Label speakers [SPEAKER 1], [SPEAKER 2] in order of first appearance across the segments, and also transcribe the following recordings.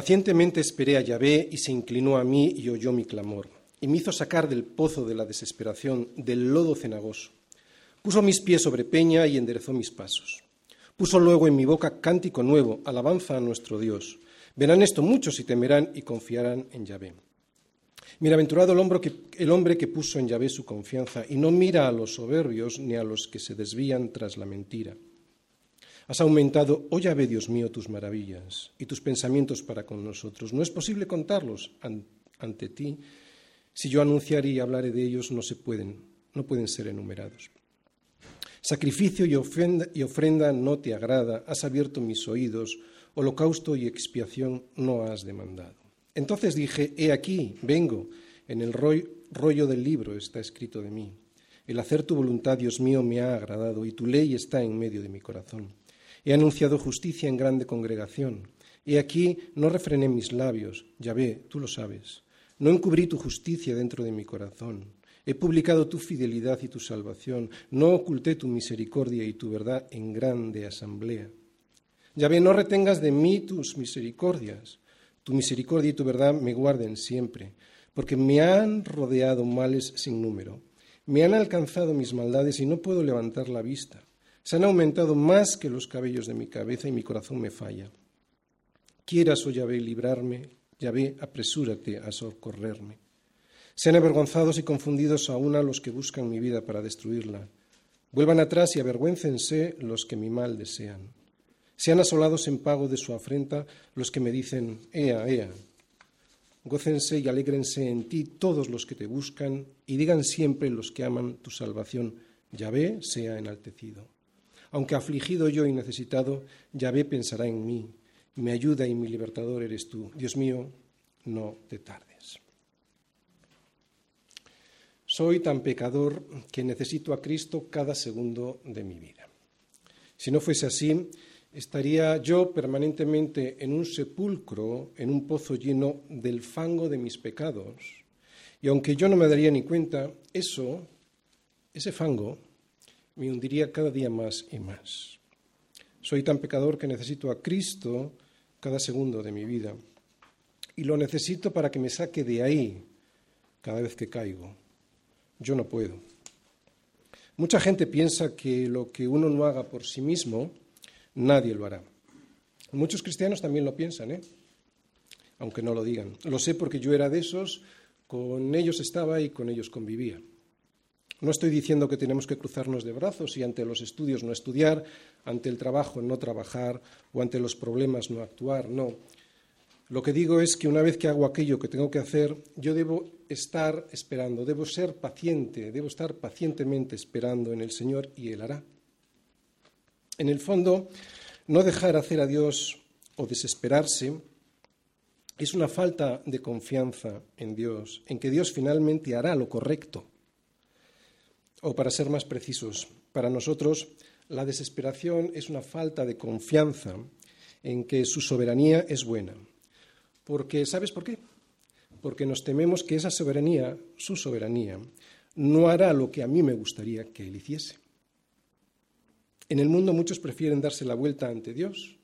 [SPEAKER 1] Pacientemente esperé a Yahvé y se inclinó a mí y oyó mi clamor, y me hizo sacar del pozo de la desesperación, del lodo cenagoso. Puso mis pies sobre peña y enderezó mis pasos. Puso luego en mi boca cántico nuevo, alabanza a nuestro Dios. Verán esto muchos y temerán y confiarán en Yahvé. Bienaventurado el, el hombre que puso en Yahvé su confianza y no mira a los soberbios ni a los que se desvían tras la mentira. Has aumentado, oh Yahvé, Dios mío, tus maravillas y tus pensamientos para con nosotros. No es posible contarlos ante ti. Si yo anunciaré y hablaré de ellos, no se pueden, no pueden ser enumerados. Sacrificio y ofrenda, y ofrenda no te agrada, has abierto mis oídos, holocausto y expiación no has demandado. Entonces dije, he aquí, vengo, en el rollo del libro está escrito de mí. El hacer tu voluntad, Dios mío, me ha agradado, y tu ley está en medio de mi corazón. He anunciado justicia en grande congregación. He aquí, no refrené mis labios, ya ve, tú lo sabes. No encubrí tu justicia dentro de mi corazón. He publicado tu fidelidad y tu salvación. No oculté tu misericordia y tu verdad en grande asamblea. Ya ve, no retengas de mí tus misericordias. Tu misericordia y tu verdad me guarden siempre, porque me han rodeado males sin número. Me han alcanzado mis maldades y no puedo levantar la vista. Se han aumentado más que los cabellos de mi cabeza y mi corazón me falla. Quieras, oh Yahvé, librarme, Yahvé, apresúrate a socorrerme. Sean avergonzados y confundidos aún a los que buscan mi vida para destruirla. Vuelvan atrás y avergüéncense los que mi mal desean. Sean asolados en pago de su afrenta los que me dicen, Ea, Ea. Gócense y alégrense en ti todos los que te buscan y digan siempre los que aman tu salvación, Yahvé sea enaltecido. Aunque afligido yo y necesitado, Yahvé pensará en mí. Mi ayuda y mi libertador eres tú. Dios mío, no te tardes. Soy tan pecador que necesito a Cristo cada segundo de mi vida. Si no fuese así, estaría yo permanentemente en un sepulcro, en un pozo lleno del fango de mis pecados. Y aunque yo no me daría ni cuenta, eso, ese fango, me hundiría cada día más y más. Soy tan pecador que necesito a Cristo cada segundo de mi vida. Y lo necesito para que me saque de ahí cada vez que caigo. Yo no puedo. Mucha gente piensa que lo que uno no haga por sí mismo, nadie lo hará. Muchos cristianos también lo piensan, ¿eh? aunque no lo digan. Lo sé porque yo era de esos, con ellos estaba y con ellos convivía. No estoy diciendo que tenemos que cruzarnos de brazos y ante los estudios no estudiar, ante el trabajo no trabajar o ante los problemas no actuar, no. Lo que digo es que una vez que hago aquello que tengo que hacer, yo debo estar esperando, debo ser paciente, debo estar pacientemente esperando en el Señor y Él hará. En el fondo, no dejar hacer a Dios o desesperarse es una falta de confianza en Dios, en que Dios finalmente hará lo correcto. O para ser más precisos, para nosotros la desesperación es una falta de confianza en que su soberanía es buena. Porque, ¿sabes por qué? Porque nos tememos que esa soberanía, su soberanía, no hará lo que a mí me gustaría que él hiciese. En el mundo muchos prefieren darse la vuelta ante Dios,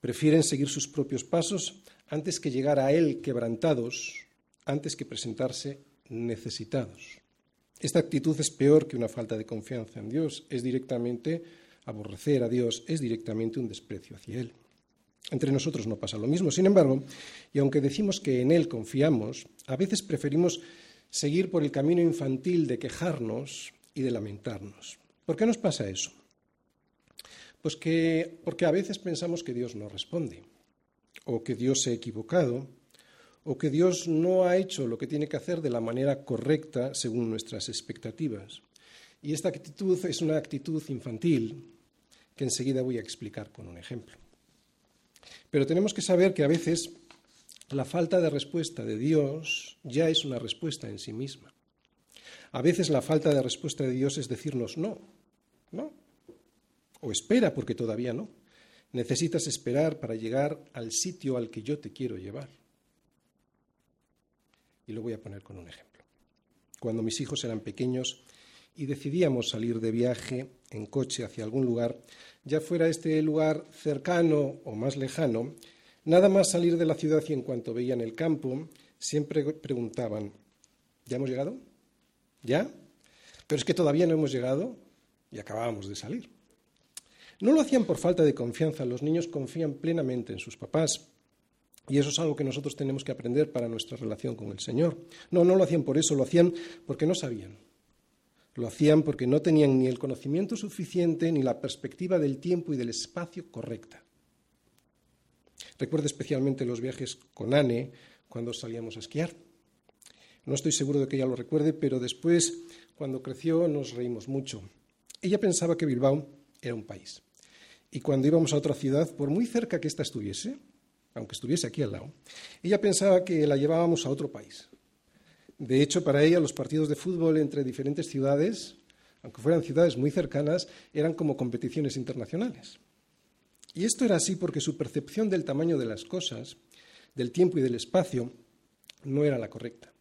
[SPEAKER 1] prefieren seguir sus propios pasos antes que llegar a Él quebrantados, antes que presentarse necesitados. Esta actitud es peor que una falta de confianza en Dios, es directamente aborrecer a Dios, es directamente un desprecio hacia Él. Entre nosotros no pasa lo mismo, sin embargo, y aunque decimos que en Él confiamos, a veces preferimos seguir por el camino infantil de quejarnos y de lamentarnos. ¿Por qué nos pasa eso? Pues que, porque a veces pensamos que Dios no responde, o que Dios se ha equivocado, o que Dios no ha hecho lo que tiene que hacer de la manera correcta según nuestras expectativas. Y esta actitud es una actitud infantil que enseguida voy a explicar con un ejemplo. Pero tenemos que saber que a veces la falta de respuesta de Dios ya es una respuesta en sí misma. A veces la falta de respuesta de Dios es decirnos no, no, o espera porque todavía no. Necesitas esperar para llegar al sitio al que yo te quiero llevar. Y lo voy a poner con un ejemplo. Cuando mis hijos eran pequeños y decidíamos salir de viaje en coche hacia algún lugar, ya fuera este lugar cercano o más lejano, Nada más salir de la ciudad y en cuanto veían el campo, siempre preguntaban, ¿ya hemos llegado? ¿Ya? Pero es que todavía no hemos llegado y acabábamos de salir. No lo hacían por falta de confianza, los niños confían plenamente en sus papás. Y eso es algo que nosotros tenemos que aprender para nuestra relación con el Señor. No, no lo hacían por eso, lo hacían porque no sabían. Lo hacían porque no tenían ni el conocimiento suficiente ni la perspectiva del tiempo y del espacio correcta. Recuerdo especialmente los viajes con Anne cuando salíamos a esquiar. No estoy seguro de que ella lo recuerde, pero después, cuando creció, nos reímos mucho. Ella pensaba que Bilbao era un país. Y cuando íbamos a otra ciudad, por muy cerca que ésta estuviese, aunque estuviese aquí al lado, ella pensaba que la llevábamos a otro país. De hecho, para ella los partidos de fútbol entre diferentes ciudades, aunque fueran ciudades muy cercanas, eran como competiciones internacionales. Y esto era así porque su percepción del tamaño de las cosas, del tiempo y del espacio, no era la correcta.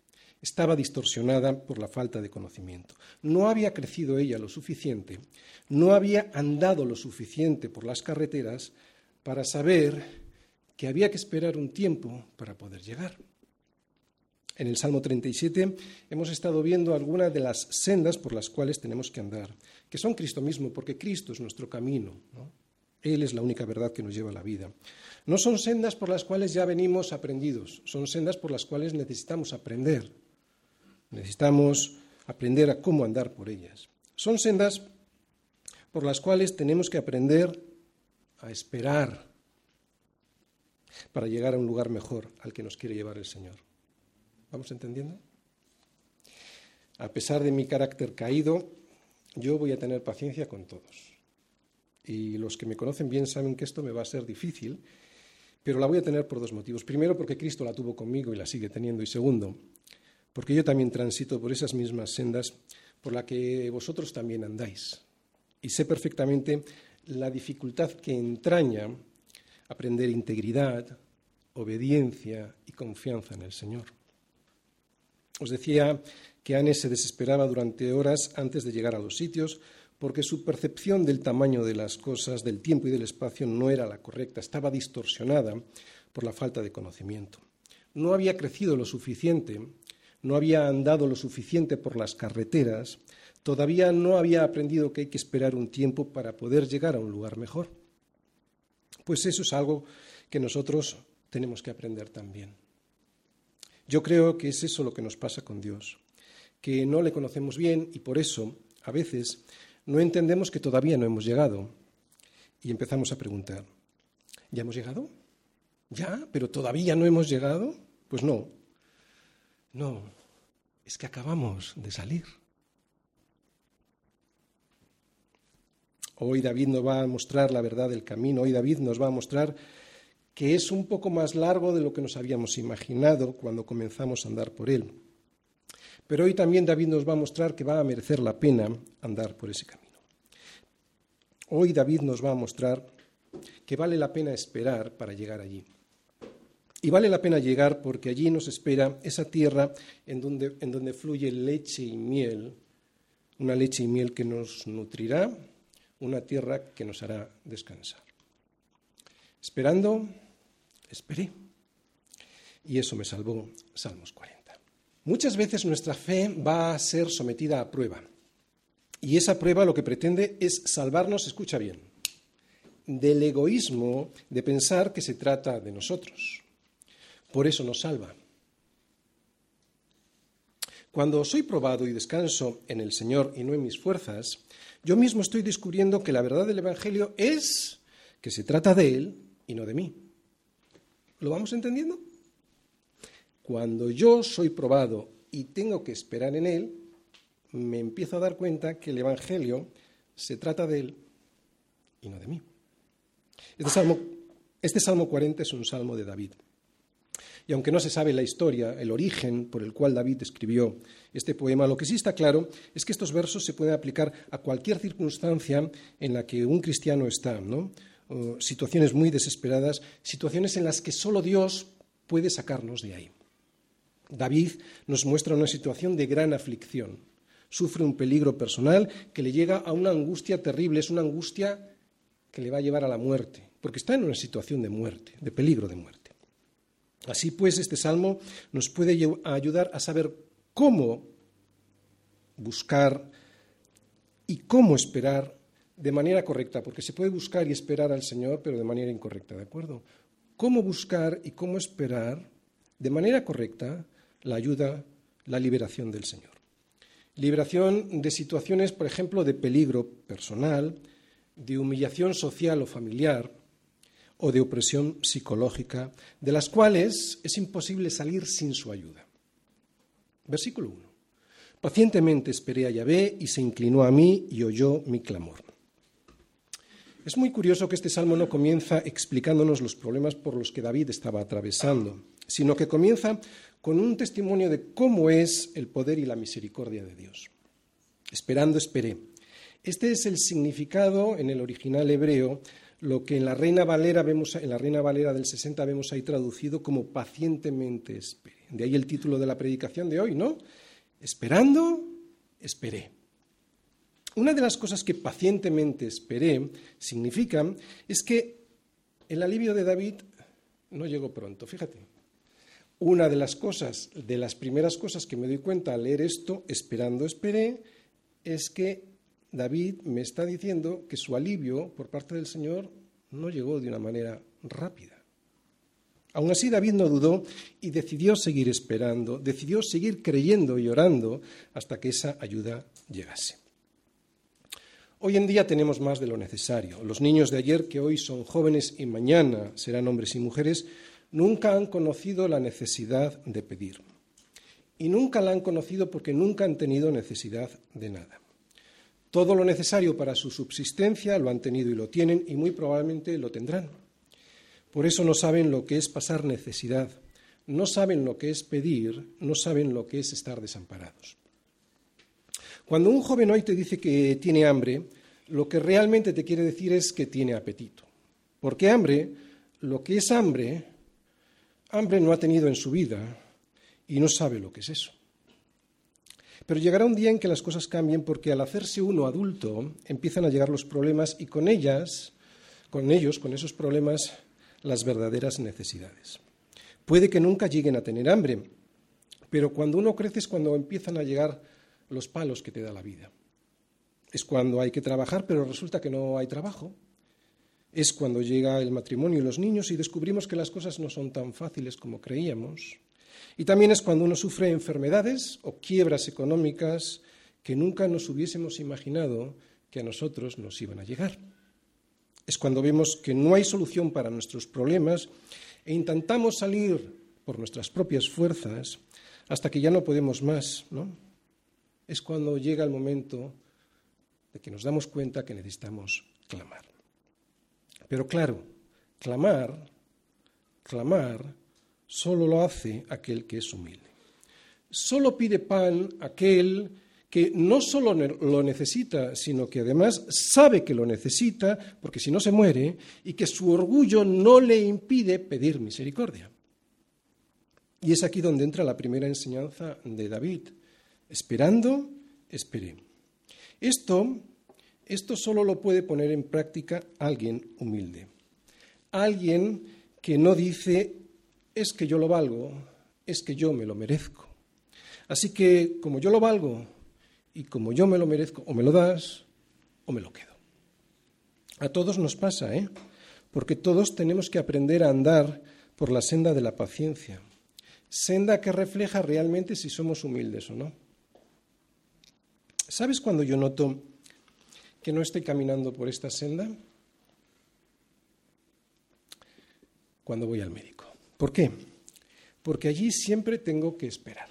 [SPEAKER 1] Estaba distorsionada por la falta de conocimiento. No había crecido ella lo suficiente, no había andado lo suficiente por las carreteras para saber que había que esperar un tiempo para poder llegar. En el Salmo 37 hemos estado viendo algunas de las sendas por las cuales tenemos que andar, que son Cristo mismo, porque Cristo es nuestro camino. Él es la única verdad que nos lleva a la vida. No son sendas por las cuales ya venimos aprendidos, son sendas por las cuales necesitamos aprender. Necesitamos aprender a cómo andar por ellas. Son sendas por las cuales tenemos que aprender a esperar para llegar a un lugar mejor al que nos quiere llevar el Señor. ¿Vamos entendiendo? A pesar de mi carácter caído, yo voy a tener paciencia con todos. Y los que me conocen bien saben que esto me va a ser difícil, pero la voy a tener por dos motivos. Primero, porque Cristo la tuvo conmigo y la sigue teniendo. Y segundo, porque yo también transito por esas mismas sendas por las que vosotros también andáis. Y sé perfectamente la dificultad que entraña aprender integridad, obediencia y confianza en el Señor. Os decía que Anne se desesperaba durante horas antes de llegar a los sitios porque su percepción del tamaño de las cosas, del tiempo y del espacio no era la correcta, estaba distorsionada por la falta de conocimiento. No había crecido lo suficiente, no había andado lo suficiente por las carreteras, todavía no había aprendido que hay que esperar un tiempo para poder llegar a un lugar mejor. Pues eso es algo que nosotros tenemos que aprender también. Yo creo que es eso lo que nos pasa con Dios, que no le conocemos bien y por eso, a veces, no entendemos que todavía no hemos llegado y empezamos a preguntar, ¿ya hemos llegado? ¿Ya? ¿Pero todavía no hemos llegado? Pues no, no, es que acabamos de salir. Hoy David nos va a mostrar la verdad del camino, hoy David nos va a mostrar que es un poco más largo de lo que nos habíamos imaginado cuando comenzamos a andar por él. Pero hoy también David nos va a mostrar que va a merecer la pena andar por ese camino. Hoy David nos va a mostrar que vale la pena esperar para llegar allí. Y vale la pena llegar porque allí nos espera esa tierra en donde, en donde fluye leche y miel, una leche y miel que nos nutrirá, una tierra que nos hará descansar. Esperando, esperé. Y eso me salvó Salmos 40. Muchas veces nuestra fe va a ser sometida a prueba. Y esa prueba lo que pretende es salvarnos, escucha bien, del egoísmo de pensar que se trata de nosotros. Por eso nos salva. Cuando soy probado y descanso en el Señor y no en mis fuerzas, yo mismo estoy descubriendo que la verdad del Evangelio es que se trata de Él y no de mí. ¿Lo vamos entendiendo? Cuando yo soy probado y tengo que esperar en Él, me empiezo a dar cuenta que el Evangelio se trata de Él y no de mí. Este Salmo, este Salmo 40 es un salmo de David. Y aunque no se sabe la historia, el origen por el cual David escribió este poema, lo que sí está claro es que estos versos se pueden aplicar a cualquier circunstancia en la que un cristiano está, situaciones muy desesperadas, situaciones en las que solo Dios puede sacarnos de ahí. David nos muestra una situación de gran aflicción. Sufre un peligro personal que le llega a una angustia terrible, es una angustia que le va a llevar a la muerte, porque está en una situación de muerte, de peligro de muerte. Así pues, este salmo nos puede ayudar a saber cómo buscar y cómo esperar de manera correcta, porque se puede buscar y esperar al Señor, pero de manera incorrecta, ¿de acuerdo? Cómo buscar y cómo esperar de manera correcta la ayuda, la liberación del Señor. Liberación de situaciones, por ejemplo, de peligro personal, de humillación social o familiar, o de opresión psicológica, de las cuales es imposible salir sin su ayuda. Versículo 1. Pacientemente esperé a Yahvé y se inclinó a mí y oyó mi clamor. Es muy curioso que este salmo no comienza explicándonos los problemas por los que David estaba atravesando, sino que comienza con un testimonio de cómo es el poder y la misericordia de Dios. Esperando, esperé. Este es el significado en el original hebreo, lo que en la Reina Valera vemos, en la Reina Valera del 60 vemos ahí traducido como pacientemente esperé. De ahí el título de la predicación de hoy, ¿no? Esperando, esperé. Una de las cosas que pacientemente esperé significa es que el alivio de David no llegó pronto, fíjate. Una de las cosas, de las primeras cosas que me doy cuenta al leer esto, esperando esperé, es que David me está diciendo que su alivio por parte del Señor no llegó de una manera rápida. Aún así, David no dudó y decidió seguir esperando, decidió seguir creyendo y orando hasta que esa ayuda llegase. Hoy en día tenemos más de lo necesario. Los niños de ayer, que hoy son jóvenes y mañana serán hombres y mujeres, nunca han conocido la necesidad de pedir. Y nunca la han conocido porque nunca han tenido necesidad de nada. Todo lo necesario para su subsistencia lo han tenido y lo tienen y muy probablemente lo tendrán. Por eso no saben lo que es pasar necesidad, no saben lo que es pedir, no saben lo que es estar desamparados. Cuando un joven hoy te dice que tiene hambre, lo que realmente te quiere decir es que tiene apetito. Porque hambre, lo que es hambre, hambre no ha tenido en su vida y no sabe lo que es eso. Pero llegará un día en que las cosas cambien porque al hacerse uno adulto empiezan a llegar los problemas y con ellas, con ellos, con esos problemas, las verdaderas necesidades. Puede que nunca lleguen a tener hambre, pero cuando uno crece es cuando empiezan a llegar los palos que te da la vida. Es cuando hay que trabajar, pero resulta que no hay trabajo. Es cuando llega el matrimonio y los niños y descubrimos que las cosas no son tan fáciles como creíamos. Y también es cuando uno sufre enfermedades o quiebras económicas que nunca nos hubiésemos imaginado que a nosotros nos iban a llegar. Es cuando vemos que no hay solución para nuestros problemas e intentamos salir por nuestras propias fuerzas hasta que ya no podemos más, ¿no? Es cuando llega el momento de que nos damos cuenta que necesitamos clamar. Pero claro, clamar, clamar solo lo hace aquel que es humilde. Solo pide pan aquel que no solo lo necesita, sino que además sabe que lo necesita, porque si no se muere, y que su orgullo no le impide pedir misericordia. Y es aquí donde entra la primera enseñanza de David. Esperando, esperé. Esto, esto solo lo puede poner en práctica alguien humilde. Alguien que no dice es que yo lo valgo, es que yo me lo merezco. Así que como yo lo valgo y como yo me lo merezco, o me lo das o me lo quedo. A todos nos pasa, ¿eh? Porque todos tenemos que aprender a andar por la senda de la paciencia, senda que refleja realmente si somos humildes o no. ¿Sabes cuando yo noto que no estoy caminando por esta senda? Cuando voy al médico. ¿Por qué? Porque allí siempre tengo que esperar.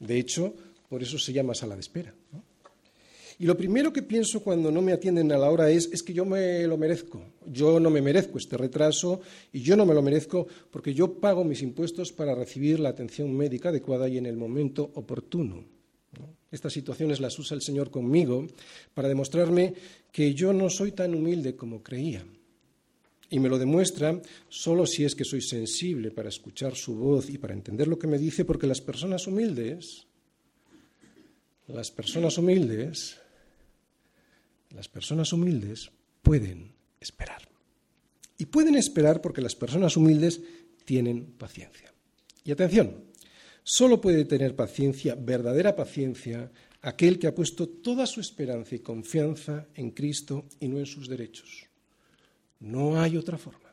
[SPEAKER 1] De hecho, por eso se llama sala de espera. Y lo primero que pienso cuando no me atienden a la hora es, es que yo me lo merezco. Yo no me merezco este retraso y yo no me lo merezco porque yo pago mis impuestos para recibir la atención médica adecuada y en el momento oportuno. Estas situaciones las usa el Señor conmigo para demostrarme que yo no soy tan humilde como creía. Y me lo demuestra solo si es que soy sensible para escuchar su voz y para entender lo que me dice, porque las personas humildes, las personas humildes, las personas humildes pueden esperar. Y pueden esperar porque las personas humildes tienen paciencia. Y atención, solo puede tener paciencia, verdadera paciencia, aquel que ha puesto toda su esperanza y confianza en Cristo y no en sus derechos. No hay otra forma.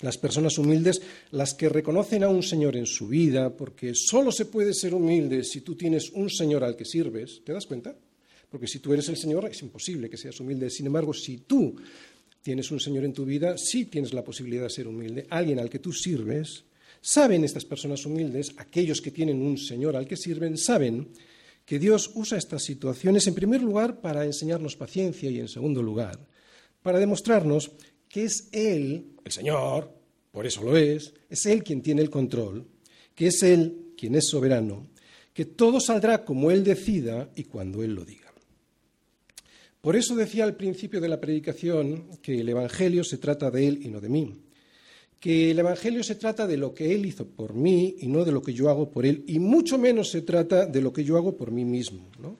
[SPEAKER 1] Las personas humildes, las que reconocen a un Señor en su vida, porque solo se puede ser humilde si tú tienes un Señor al que sirves, ¿te das cuenta? Porque si tú eres el Señor es imposible que seas humilde. Sin embargo, si tú tienes un Señor en tu vida, sí tienes la posibilidad de ser humilde. Alguien al que tú sirves, saben estas personas humildes, aquellos que tienen un Señor al que sirven, saben que Dios usa estas situaciones en primer lugar para enseñarnos paciencia y en segundo lugar para demostrarnos que es Él, el Señor, por eso lo es, es Él quien tiene el control, que es Él quien es soberano, que todo saldrá como Él decida y cuando Él lo diga. Por eso decía al principio de la predicación que el Evangelio se trata de Él y no de mí, que el Evangelio se trata de lo que Él hizo por mí y no de lo que yo hago por Él, y mucho menos se trata de lo que yo hago por mí mismo, ¿no?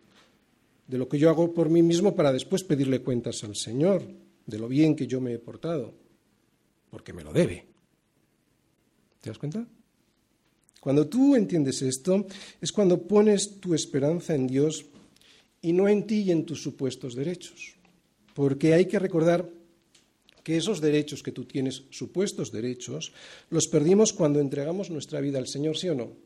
[SPEAKER 1] de lo que yo hago por mí mismo para después pedirle cuentas al Señor de lo bien que yo me he portado, porque me lo debe. ¿Te das cuenta? Cuando tú entiendes esto, es cuando pones tu esperanza en Dios y no en ti y en tus supuestos derechos. Porque hay que recordar que esos derechos que tú tienes, supuestos derechos, los perdimos cuando entregamos nuestra vida al Señor, ¿sí o no?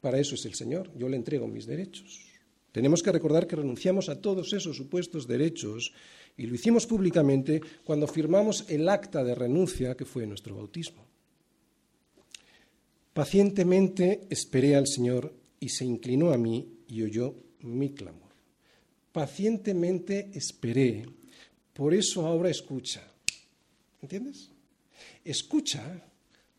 [SPEAKER 1] Para eso es el Señor, yo le entrego mis derechos. Tenemos que recordar que renunciamos a todos esos supuestos derechos y lo hicimos públicamente cuando firmamos el acta de renuncia que fue nuestro bautismo. Pacientemente esperé al Señor y se inclinó a mí y oyó mi clamor. Pacientemente esperé, por eso ahora escucha. ¿Entiendes? Escucha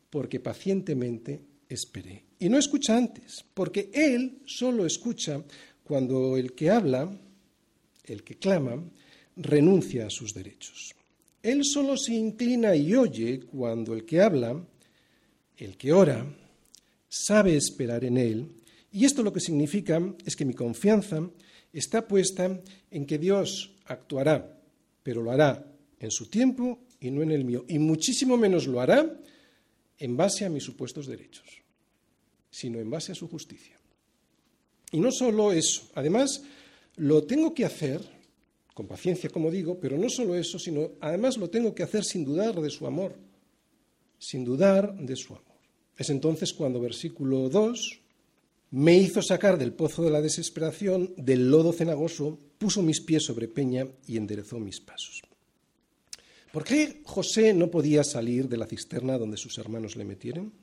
[SPEAKER 1] porque pacientemente esperé. Y no escucha antes, porque Él solo escucha cuando el que habla, el que clama, renuncia a sus derechos. Él solo se inclina y oye cuando el que habla, el que ora, sabe esperar en Él. Y esto lo que significa es que mi confianza está puesta en que Dios actuará, pero lo hará en su tiempo y no en el mío. Y muchísimo menos lo hará en base a mis supuestos derechos, sino en base a su justicia. Y no solo eso, además lo tengo que hacer con paciencia, como digo, pero no solo eso, sino además lo tengo que hacer sin dudar de su amor, sin dudar de su amor. Es entonces cuando versículo 2 me hizo sacar del pozo de la desesperación, del lodo cenagoso, puso mis pies sobre peña y enderezó mis pasos. ¿Por qué José no podía salir de la cisterna donde sus hermanos le metieron?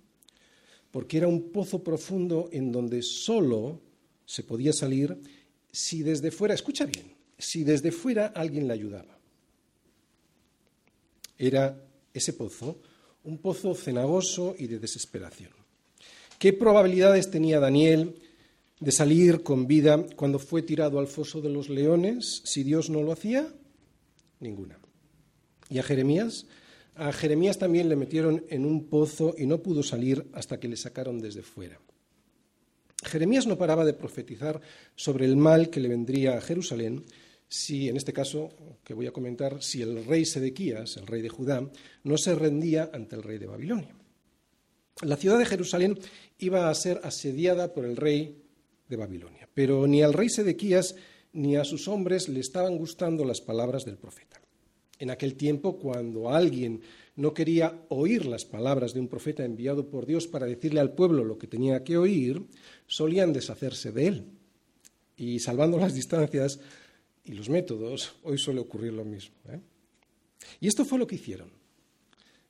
[SPEAKER 1] Porque era un pozo profundo en donde solo se podía salir si desde fuera, escucha bien, si desde fuera alguien le ayudaba. Era ese pozo un pozo cenagoso y de desesperación. ¿Qué probabilidades tenía Daniel de salir con vida cuando fue tirado al foso de los leones si Dios no lo hacía? Ninguna. ¿Y a Jeremías? A Jeremías también le metieron en un pozo y no pudo salir hasta que le sacaron desde fuera. Jeremías no paraba de profetizar sobre el mal que le vendría a Jerusalén si, en este caso que voy a comentar, si el rey Sedequías, el rey de Judá, no se rendía ante el rey de Babilonia. La ciudad de Jerusalén iba a ser asediada por el rey de Babilonia, pero ni al rey Sedequías ni a sus hombres le estaban gustando las palabras del profeta. En aquel tiempo, cuando alguien no quería oír las palabras de un profeta enviado por Dios para decirle al pueblo lo que tenía que oír, solían deshacerse de él. Y salvando las distancias, y los métodos, hoy suele ocurrir lo mismo. ¿eh? Y esto fue lo que hicieron.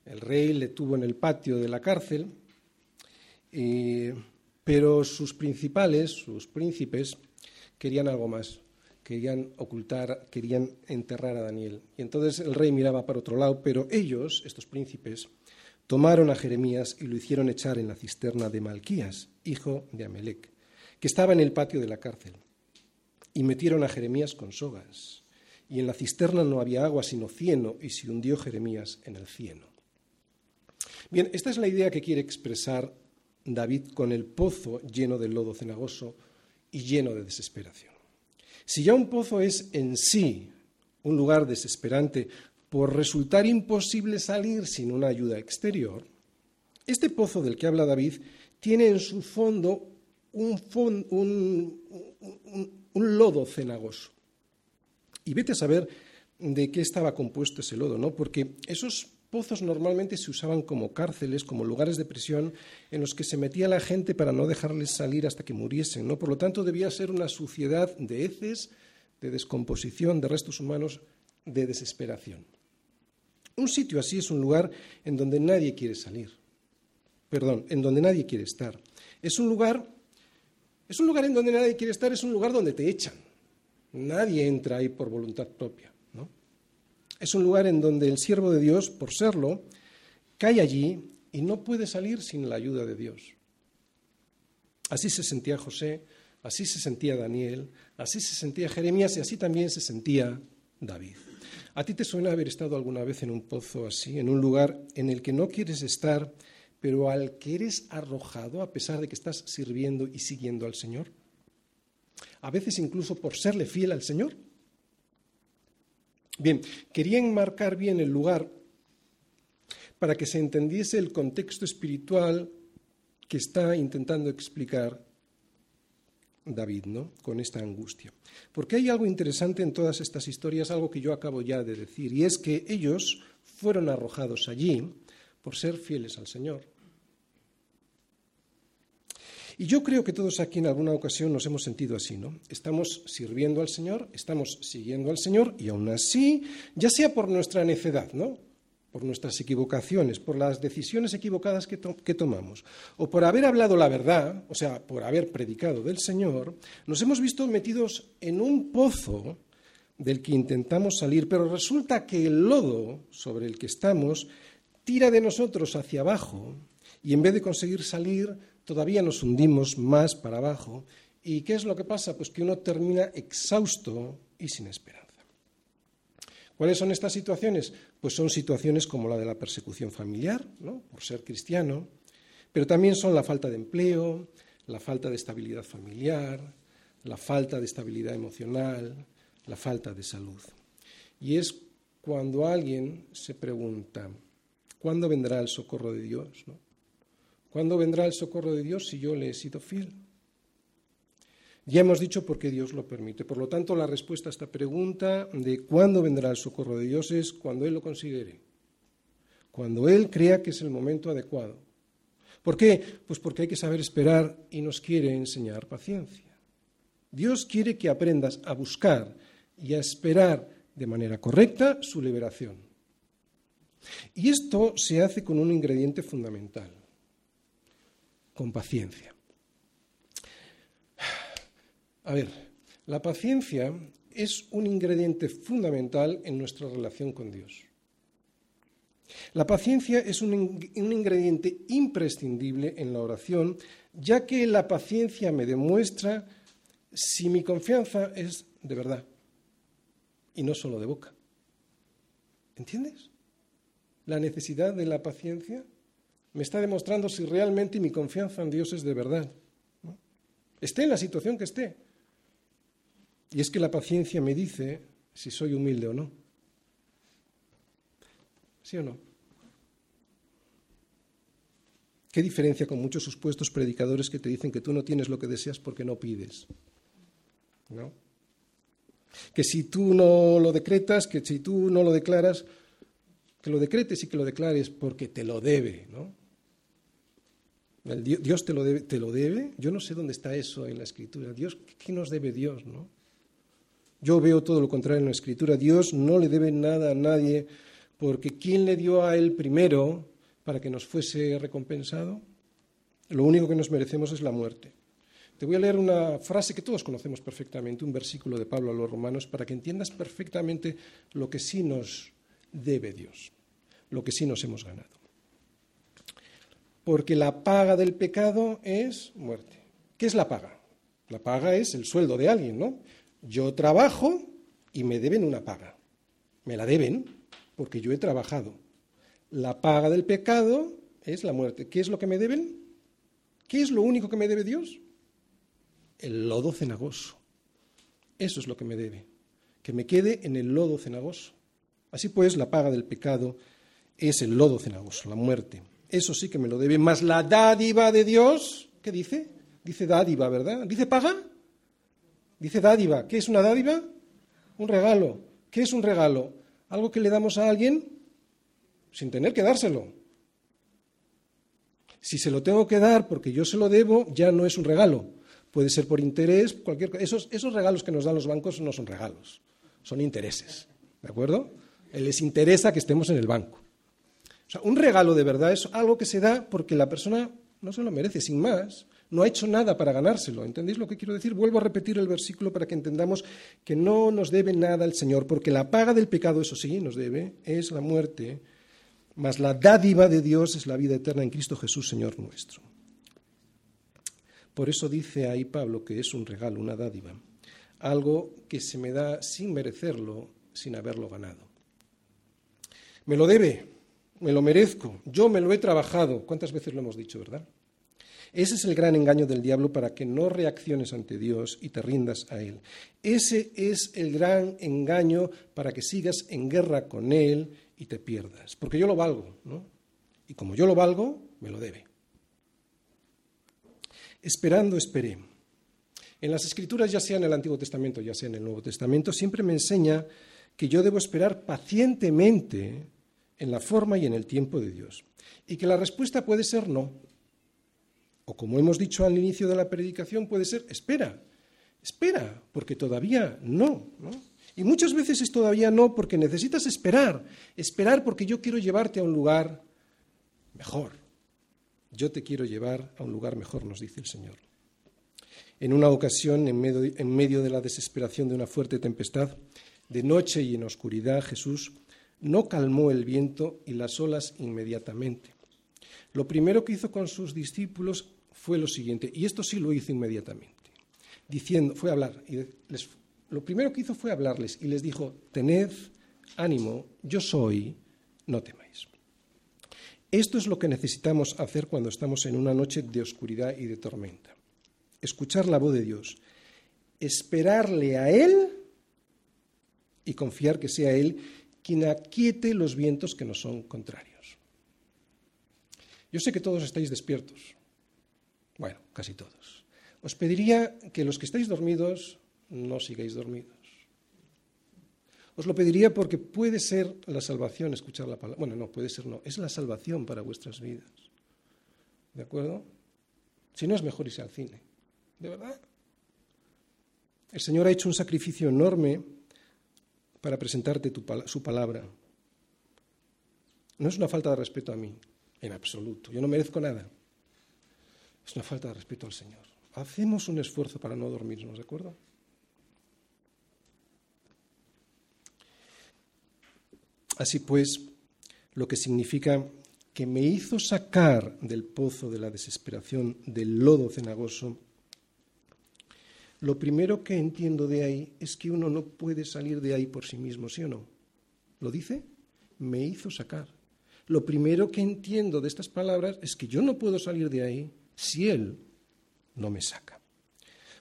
[SPEAKER 1] El rey le tuvo en el patio de la cárcel, pero sus principales, sus príncipes, querían algo más. Querían ocultar, querían enterrar a Daniel. Y entonces el rey miraba para otro lado, pero ellos, estos príncipes, tomaron a Jeremías y lo hicieron echar en la cisterna de Malquías, hijo de Amelec, que estaba en el patio de la cárcel y metieron a Jeremías con sogas. Y en la cisterna no había agua sino cieno, y se hundió Jeremías en el cieno. Bien, esta es la idea que quiere expresar David con el pozo lleno de lodo cenagoso y lleno de desesperación. Si ya un pozo es en sí un lugar desesperante por resultar imposible salir sin una ayuda exterior, Este pozo del que habla David tiene en su fondo un, un, lodo cenagoso. Y vete a saber de qué estaba compuesto ese lodo, ¿no? Porque esos pozos normalmente se usaban como cárceles, como lugares de prisión en los que se metía la gente para no dejarles salir hasta que muriesen, ¿no? Por lo tanto, debía ser una suciedad de heces, de descomposición, de restos humanos, de desesperación. Un sitio así es un lugar en donde nadie quiere salir. Perdón, en donde nadie quiere estar. Es un lugar es un lugar en donde nadie quiere estar, es un lugar donde te echan. Nadie entra ahí por voluntad propia. Es un lugar en donde el siervo de Dios, por serlo, cae allí y no puede salir sin la ayuda de Dios. Así se sentía José, así se sentía Daniel, así se sentía Jeremías y así también se sentía David. ¿A ti te suena haber estado alguna vez en un pozo así, en un lugar en el que no quieres estar, pero al que eres arrojado a pesar de que estás sirviendo y siguiendo al Señor? A veces incluso por serle fiel al Señor. Bien, quería enmarcar bien el lugar para que se entendiese el contexto espiritual que está intentando explicar David, ¿no? Con esta angustia. Porque hay algo interesante en todas estas historias, algo que yo acabo ya de decir, y es que ellos fueron arrojados allí por ser fieles al Señor. Y yo creo que todos aquí en alguna ocasión nos hemos sentido así, ¿no? Estamos sirviendo al Señor, estamos siguiendo al Señor y aún así, ya sea por nuestra necedad, ¿no? Por nuestras equivocaciones, por las decisiones equivocadas que, que tomamos, o por haber hablado la verdad, o sea, por haber predicado del Señor, nos hemos visto metidos en un pozo del que intentamos salir, pero resulta que el lodo sobre el que estamos tira de nosotros hacia abajo y en vez de conseguir salir, todavía nos hundimos más para abajo. ¿Y qué es lo que pasa? Pues que uno termina exhausto y sin esperanza. ¿Cuáles son estas situaciones? Pues son situaciones como la de la persecución familiar, por ser cristiano, pero también son la falta de empleo, la falta de estabilidad familiar, la falta de estabilidad emocional, la falta de salud. Y es cuando alguien se pregunta, ¿cuándo vendrá el socorro de Dios? ¿Cuándo vendrá el socorro de Dios si yo le he sido fiel? Ya hemos dicho por qué Dios lo permite. Por lo tanto, la respuesta a esta pregunta de cuándo vendrá el socorro de Dios es cuando Él lo considere, cuando Él crea que es el momento adecuado. ¿Por qué? Pues porque hay que saber esperar y nos quiere enseñar paciencia. Dios quiere que aprendas a buscar y a esperar de manera correcta su liberación. Y esto se hace con un ingrediente fundamental con paciencia. A ver, la paciencia es un ingrediente fundamental en nuestra relación con Dios. La paciencia es un, ingrediente imprescindible en la oración, ya que la paciencia me demuestra si mi confianza es de verdad y no solo de boca. ¿Entiendes? La necesidad de la paciencia me está demostrando si realmente mi confianza en Dios es de verdad. Esté en la situación que esté. Y es que la paciencia me dice si soy humilde o no. ¿Sí o no? ¿Qué diferencia con muchos supuestos predicadores que te dicen que tú no tienes lo que deseas porque no pides? ¿No? Que si tú no lo decretas, que si tú no lo declaras, que lo decretes y que lo declares porque te lo debe, ¿no? Dios te lo, debe, te lo debe. Yo no sé dónde está eso en la Escritura. Dios, ¿qué nos debe Dios? ¿no? Yo veo todo lo contrario en la Escritura. Dios no le debe nada a nadie porque ¿quién le dio a Él primero para que nos fuese recompensado? Lo único que nos merecemos es la muerte. Te voy a leer una frase que todos conocemos perfectamente, un versículo de Pablo a los romanos, para que entiendas perfectamente lo que sí nos debe Dios, lo que sí nos hemos ganado porque la paga del pecado es muerte. ¿Qué es la paga? La paga es el sueldo de alguien, ¿no? Yo trabajo y me deben una paga. Me la deben porque yo he trabajado. La paga del pecado es la muerte. ¿Qué es lo que me deben? ¿Qué es lo único que me debe Dios? El lodo cenagoso. Eso es lo que me debe. Que me quede en el lodo cenagoso. Así pues, la paga del pecado es el lodo cenagoso, la muerte. Eso sí que me lo debe, más la dádiva de Dios, ¿qué dice? Dice dádiva, ¿verdad? ¿Dice paga? Dice dádiva. ¿Qué es una dádiva? Un regalo. ¿Qué es un regalo? Algo que le damos a alguien sin tener que dárselo. Si se lo tengo que dar porque yo se lo debo, ya no es un regalo. Puede ser por interés, cualquier esos, esos regalos que nos dan los bancos no son regalos, son intereses. ¿De acuerdo? Les interesa que estemos en el banco. Un regalo de verdad es algo que se da porque la persona no se lo merece, sin más. No ha hecho nada para ganárselo. ¿Entendéis lo que quiero decir? Vuelvo a repetir el versículo para que entendamos que no nos debe nada el Señor, porque la paga del pecado, eso sí, nos debe, es la muerte, mas la dádiva de Dios es la vida eterna en Cristo Jesús, Señor nuestro. Por eso dice ahí Pablo que es un regalo, una dádiva, algo que se me da sin merecerlo, sin haberlo ganado. Me lo debe, me lo merezco, yo me lo he trabajado. ¿Cuántas veces lo hemos dicho, verdad? Ese es el gran engaño del diablo para que no reacciones ante Dios y te rindas a Él. Ese es el gran engaño para que sigas en guerra con Él y te pierdas. Porque yo lo valgo, ¿no? Y como yo lo valgo, me lo debe. Esperando, esperé. En las Escrituras, ya sea en el Antiguo Testamento, ya sea en el Nuevo Testamento, siempre me enseña que yo debo esperar pacientemente en la forma y en el tiempo de Dios. Y que la respuesta puede ser no. O como hemos dicho al inicio de la predicación, puede ser, espera, espera, porque todavía no, Y muchas veces es todavía no porque necesitas esperar, esperar porque yo quiero llevarte a un lugar mejor. Yo te quiero llevar a un lugar mejor, nos dice el Señor. En una ocasión, en medio, en medio de la desesperación de una fuerte tempestad, de noche y en oscuridad, Jesús no calmó el viento y las olas inmediatamente. Lo primero que hizo con sus discípulos fue lo siguiente, y esto sí lo hizo inmediatamente, diciendo, fue hablar, y lo primero que hizo fue hablarles y les dijo, tened ánimo, yo soy, no temáis. Esto es lo que necesitamos hacer cuando estamos en una noche de oscuridad y de tormenta. Escuchar la voz de Dios, esperarle a Él y confiar que sea Él quien aquiete los vientos que nos son contrarios. Yo sé que todos estáis despiertos, bueno, casi todos. Os pediría que los que estáis dormidos no sigáis dormidos. Os lo pediría porque puede ser la salvación escuchar la palabra. Bueno, no, puede ser no. Es la salvación para vuestras vidas. ¿De acuerdo? Si no, es mejor irse al cine. ¿De verdad? El Señor ha hecho un sacrificio enorme para presentarte su palabra. No es una falta de respeto a mí, en absoluto. Yo no merezco nada. Es una falta de respeto al Señor. Hacemos un esfuerzo para no dormirnos, ¿de acuerdo? Así pues, lo que significa que me hizo sacar del pozo de la desesperación, del lodo cenagoso, lo primero que entiendo de ahí es que uno no puede salir de ahí por sí mismo, ¿sí o no? ¿Lo dice? Me hizo sacar. Lo primero que entiendo de estas palabras es que yo no puedo salir de ahí si Él no me saca.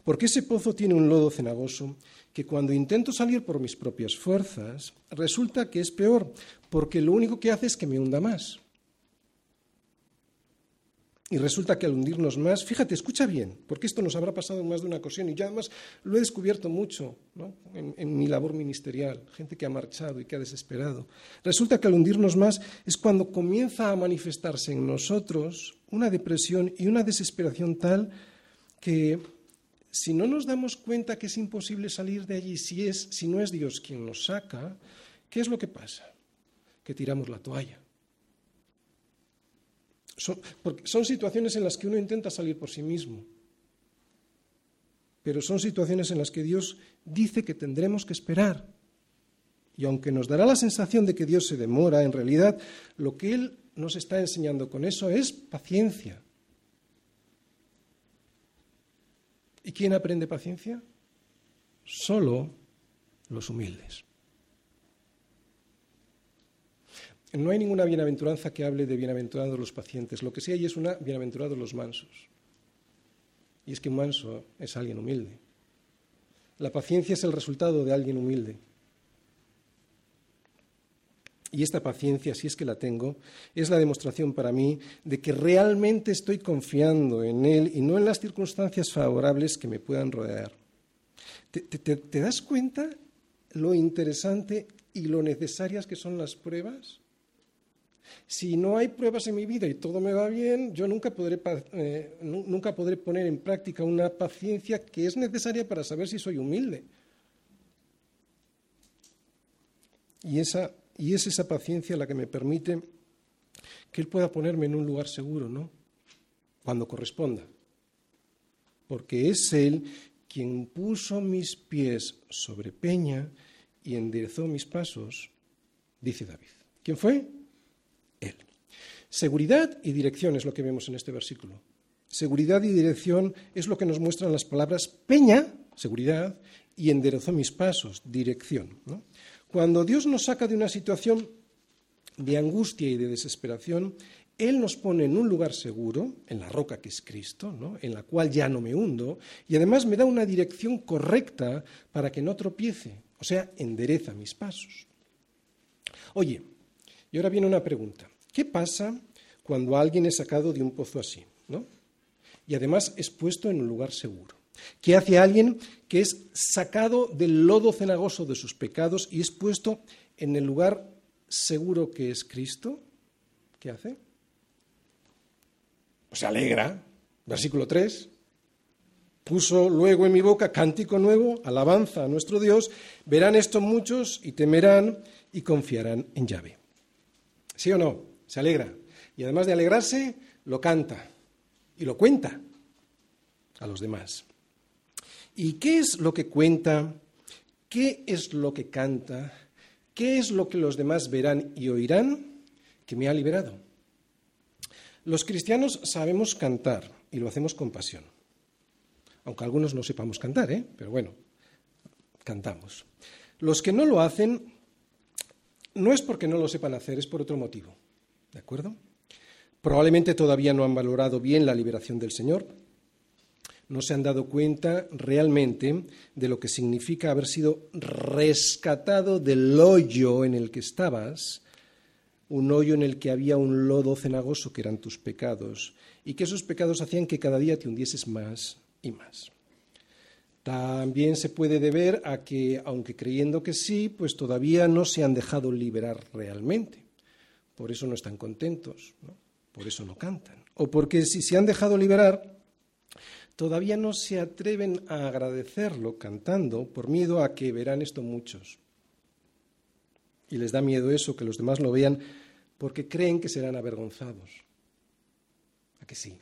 [SPEAKER 1] Porque ese pozo tiene un lodo cenagoso que cuando intento salir por mis propias fuerzas, resulta que es peor, porque lo único que hace es que me hunda más. Y resulta que al hundirnos más, fíjate, escucha bien, porque esto nos habrá pasado en más de una ocasión y yo además lo he descubierto mucho en, en, mi labor ministerial, gente que ha marchado y que ha desesperado. Resulta que al hundirnos más es cuando comienza a manifestarse en nosotros una depresión y una desesperación tal que si no nos damos cuenta que es imposible salir de allí si, es, si no es Dios quien nos saca, ¿qué es lo que pasa? Que tiramos la toalla. Son, porque son situaciones en las que uno intenta salir por sí mismo, pero son situaciones en las que Dios dice que tendremos que esperar. Y aunque nos dará la sensación de que Dios se demora, en realidad lo que Él nos está enseñando con eso es paciencia. ¿Y quién aprende paciencia? Solo los humildes. No hay ninguna bienaventuranza que hable de bienaventurados los pacientes. Lo que sí hay es una bienaventurados los mansos. Y es que un manso es alguien humilde. La paciencia es el resultado de alguien humilde. y esta paciencia, si es que la tengo, es la demostración para mí de que realmente estoy confiando en Él y no en las circunstancias favorables que me puedan rodear. ¿Te, das cuenta lo interesante y lo necesarias que son las pruebas? Si no hay pruebas en mi vida y todo me va bien, yo nunca podré, eh, nunca podré poner en práctica una paciencia que es necesaria para saber si soy humilde. Y esa y es esa paciencia la que me permite que Él pueda ponerme en un lugar seguro, ¿no? Cuando corresponda. Porque es Él quien puso mis pies sobre peña y enderezó mis pasos, dice David. ¿Quién fue? Seguridad y dirección es lo que vemos en este versículo. Seguridad y dirección es lo que nos muestran las palabras peña, seguridad, y enderezó mis pasos, dirección. Cuando Dios nos saca de una situación de angustia y de desesperación, Él nos pone en un lugar seguro, en la roca que es Cristo, en la cual ya no me hundo, y además me da una dirección correcta para que no tropiece, o sea, endereza mis pasos. Oye, y ahora viene una pregunta. ¿Qué pasa cuando alguien es sacado de un pozo así? ¿no? Y además es puesto en un lugar seguro. ¿Qué hace alguien que es sacado del lodo cenagoso de sus pecados y es puesto en el lugar seguro que es Cristo? ¿Qué hace? Pues se alegra. Versículo 3. Puso luego en mi boca cántico nuevo, alabanza a nuestro Dios. Verán esto muchos y temerán y confiarán en llave. ¿Sí o no? Se alegra. Y además de alegrarse, lo canta y lo cuenta a los demás. ¿Y qué es lo que cuenta? ¿Qué es lo que canta? ¿Qué es lo que los demás verán y oirán? Que me ha liberado. Los cristianos sabemos cantar y lo hacemos con pasión. Aunque algunos no sepamos cantar, ¿eh? pero bueno, cantamos. Los que no lo hacen no es porque no lo sepan hacer, es por otro motivo. ¿De acuerdo? Probablemente todavía no han valorado bien la liberación del Señor, no se han dado cuenta realmente de lo que significa haber sido rescatado del hoyo en el que estabas, un hoyo en el que había un lodo cenagoso que eran tus pecados, y que esos pecados hacían que cada día te hundieses más y más. También se puede deber a que, aunque creyendo que sí, pues todavía no se han dejado liberar realmente. Por eso no están contentos, por eso no cantan. O porque si se han dejado liberar, todavía no se atreven a agradecerlo cantando por miedo a que verán esto muchos. Y les da miedo eso, que los demás lo vean, porque creen que serán avergonzados. ¿A que sí?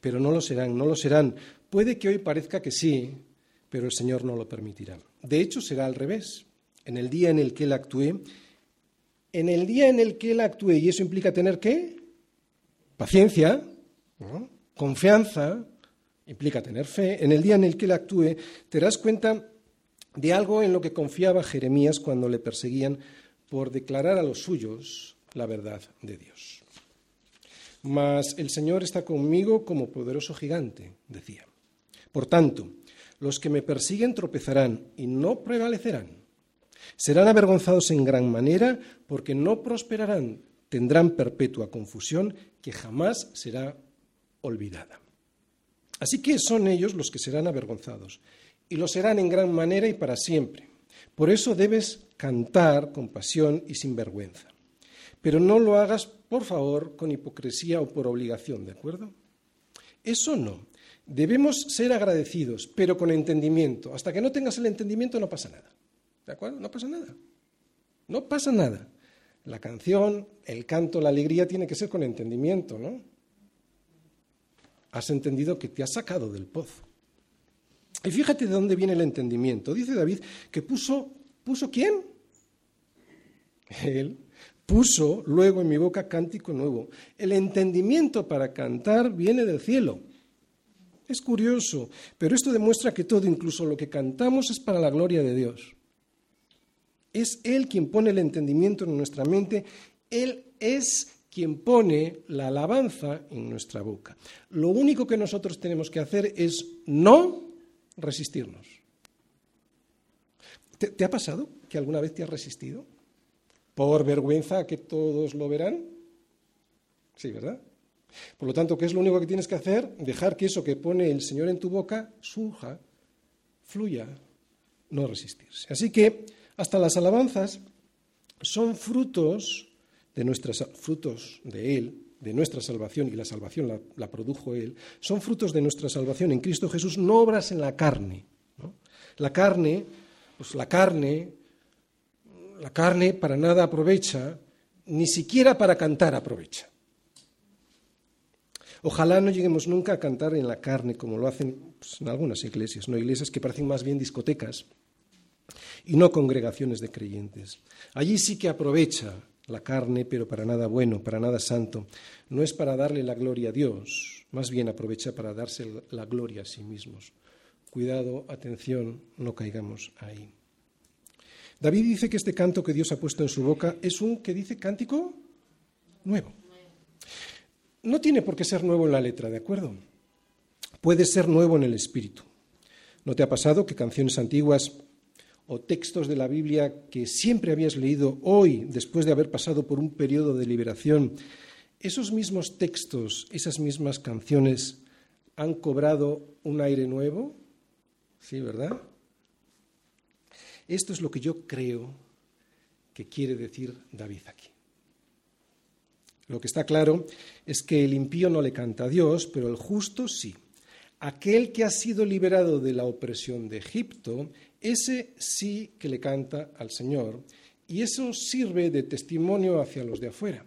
[SPEAKER 1] Pero no lo serán, no lo serán. Puede que hoy parezca que sí, pero el Señor no lo permitirá. De hecho, será al revés. En el día en el que Él actúe, en el día en el que Él actúe, y eso implica tener qué? Paciencia. Confianza implica tener fe. En el día en el que Él actúe, te das cuenta de algo en lo que confiaba Jeremías cuando le perseguían por declarar a los suyos la verdad de Dios. Mas el Señor está conmigo como poderoso gigante, decía. Por tanto, los que me persiguen tropezarán y no prevalecerán. Serán avergonzados en gran manera porque no prosperarán, tendrán perpetua confusión que jamás será olvidada. Así que son ellos los que serán avergonzados, y lo serán en gran manera y para siempre. Por eso debes cantar con pasión y sin vergüenza. Pero no lo hagas, por favor, con hipocresía o por obligación, ¿de acuerdo? Eso no. Debemos ser agradecidos, pero con entendimiento. Hasta que no tengas el entendimiento no pasa nada. ¿De acuerdo? No pasa nada. No pasa nada. La canción, el canto, la alegría tiene que ser con entendimiento, ¿no? has entendido que te has sacado del pozo. Y fíjate de dónde viene el entendimiento. Dice David que puso, ¿puso quién? Él puso luego en mi boca cántico nuevo. El entendimiento para cantar viene del cielo. Es curioso, pero esto demuestra que todo, incluso lo que cantamos, es para la gloria de Dios. Es Él quien pone el entendimiento en nuestra mente. Él es quien pone la alabanza en nuestra boca. Lo único que nosotros tenemos que hacer es no resistirnos. ¿Te, ha pasado que alguna vez te has resistido? por vergüenza que todos lo verán. Sí, ¿verdad? Por lo tanto, ¿qué es lo único que tienes que hacer? Dejar que eso que pone el Señor en tu boca surja, fluya, no resistirse. Así que hasta las alabanzas son frutos de nuestras frutos de Él, de nuestra salvación, y la salvación la, produjo Él, son frutos de nuestra salvación en Cristo Jesús, no obras en la carne. La carne, pues la carne, la carne para nada aprovecha, ni siquiera para cantar aprovecha. Ojalá no lleguemos nunca a cantar en la carne como lo hacen pues, en algunas iglesias, no iglesias que parecen más bien discotecas y no congregaciones de creyentes. Allí sí que aprovecha la carne, pero para nada bueno, para nada santo. No es para darle la gloria a Dios, más bien aprovecha para darse la gloria a sí mismos. Cuidado, atención, no caigamos ahí. David dice que este canto que Dios ha puesto en su boca es un, que dice, cántico nuevo. No tiene por qué ser nuevo en la letra, ¿de acuerdo? Puede ser nuevo en el espíritu. ¿No te ha pasado que canciones antiguas o textos de la Biblia que siempre habías leído hoy, después de haber pasado por un periodo de liberación, esos mismos textos, esas mismas canciones han cobrado un aire nuevo? Sí, ¿verdad? Esto es lo que yo creo que quiere decir David aquí. Lo que está claro es que el impío no le canta a Dios, pero el justo sí. Aquel que ha sido liberado de la opresión de Egipto ese sí que le canta al Señor y eso sirve de testimonio hacia los de afuera.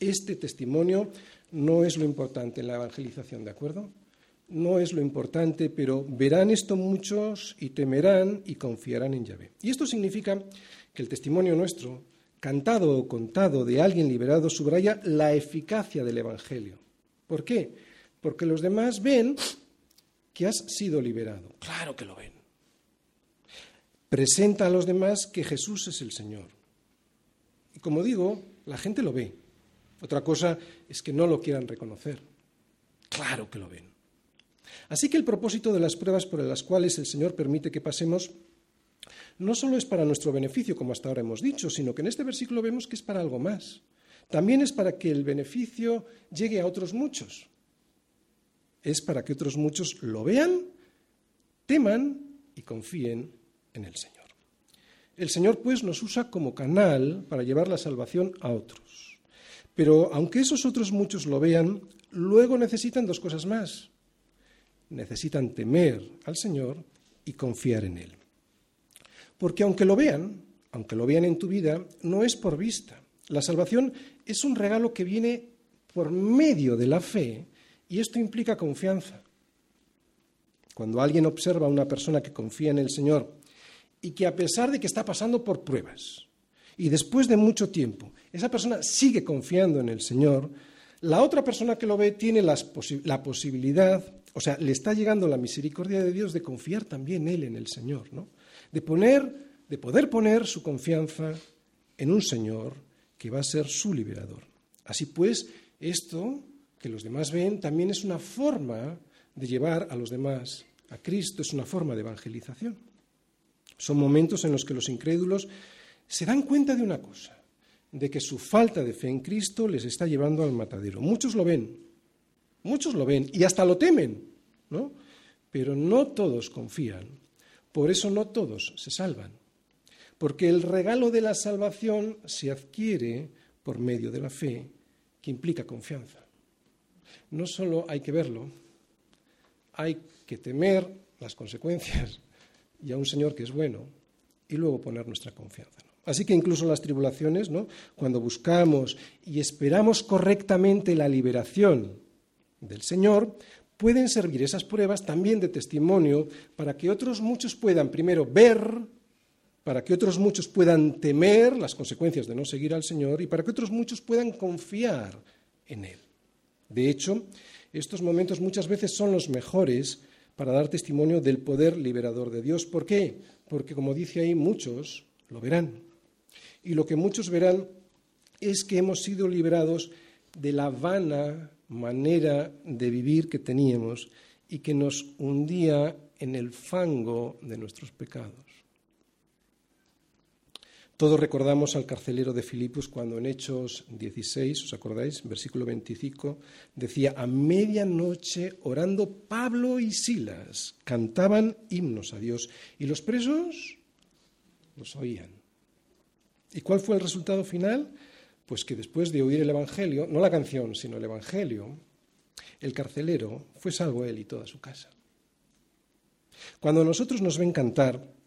[SPEAKER 1] Este testimonio no es lo importante en la evangelización, ¿de acuerdo? No es lo importante, pero verán esto muchos y temerán y confiarán en Yahvé. Y esto significa que el testimonio nuestro, cantado o contado de alguien liberado, subraya la eficacia del Evangelio. ¿Por qué? Porque los demás ven que has sido liberado. Claro que lo ven presenta a los demás que Jesús es el Señor. Y como digo, la gente lo ve. Otra cosa es que no lo quieran reconocer. Claro que lo ven. Así que el propósito de las pruebas por las cuales el Señor permite que pasemos no solo es para nuestro beneficio, como hasta ahora hemos dicho, sino que en este versículo vemos que es para algo más. También es para que el beneficio llegue a otros muchos. Es para que otros muchos lo vean, teman y confíen en el Señor. El Señor, pues, nos usa como canal para llevar la salvación a otros. Pero aunque esos otros muchos lo vean, luego necesitan dos cosas más. Necesitan temer al Señor y confiar en Él. Porque aunque lo vean, aunque lo vean en tu vida, no es por vista. La salvación es un regalo que viene por medio de la fe y esto implica confianza. Cuando alguien observa a una persona que confía en el Señor y que a pesar de que está pasando por pruebas y después de mucho tiempo, esa persona sigue confiando en el Señor, la otra persona que lo ve tiene la posibilidad, o sea, le está llegando la misericordia de Dios de confiar también él en el Señor, ¿no? De poner, de poder poner su confianza en un Señor que va a ser su liberador. Así pues, esto que los demás ven también es una forma de llevar a los demás a Cristo, es una forma de evangelización. Son momentos en los que los incrédulos se dan cuenta de una cosa, de que su falta de fe en Cristo les está llevando al matadero. Muchos lo ven, muchos lo ven y hasta lo temen, ¿no? Pero no todos confían. Por eso no todos se salvan. Porque el regalo de la salvación se adquiere por medio de la fe, que implica confianza. No solo hay que verlo, hay que temer las consecuencias y a un Señor que es bueno y luego poner nuestra confianza. Así que incluso las tribulaciones, ¿no? cuando buscamos y esperamos correctamente la liberación del Señor, pueden servir esas pruebas también de testimonio para que otros muchos puedan primero ver, para que otros muchos puedan temer las consecuencias de no seguir al Señor y para que otros muchos puedan confiar en Él. De hecho, estos momentos muchas veces son los mejores para dar testimonio del poder liberador de Dios. ¿Por qué? Porque, como dice ahí, muchos lo verán. Y lo que muchos verán es que hemos sido liberados de la vana manera de vivir que teníamos y que nos hundía en el fango de nuestros pecados. Todos recordamos al carcelero de Filipos cuando en Hechos 16, ¿os acordáis? Versículo 25, decía, a medianoche orando Pablo y Silas cantaban himnos a Dios y los presos los oían. ¿Y cuál fue el resultado final? Pues que después de oír el Evangelio, no la canción, sino el Evangelio, el carcelero fue salvo él y toda su casa. Cuando nosotros nos ven cantar,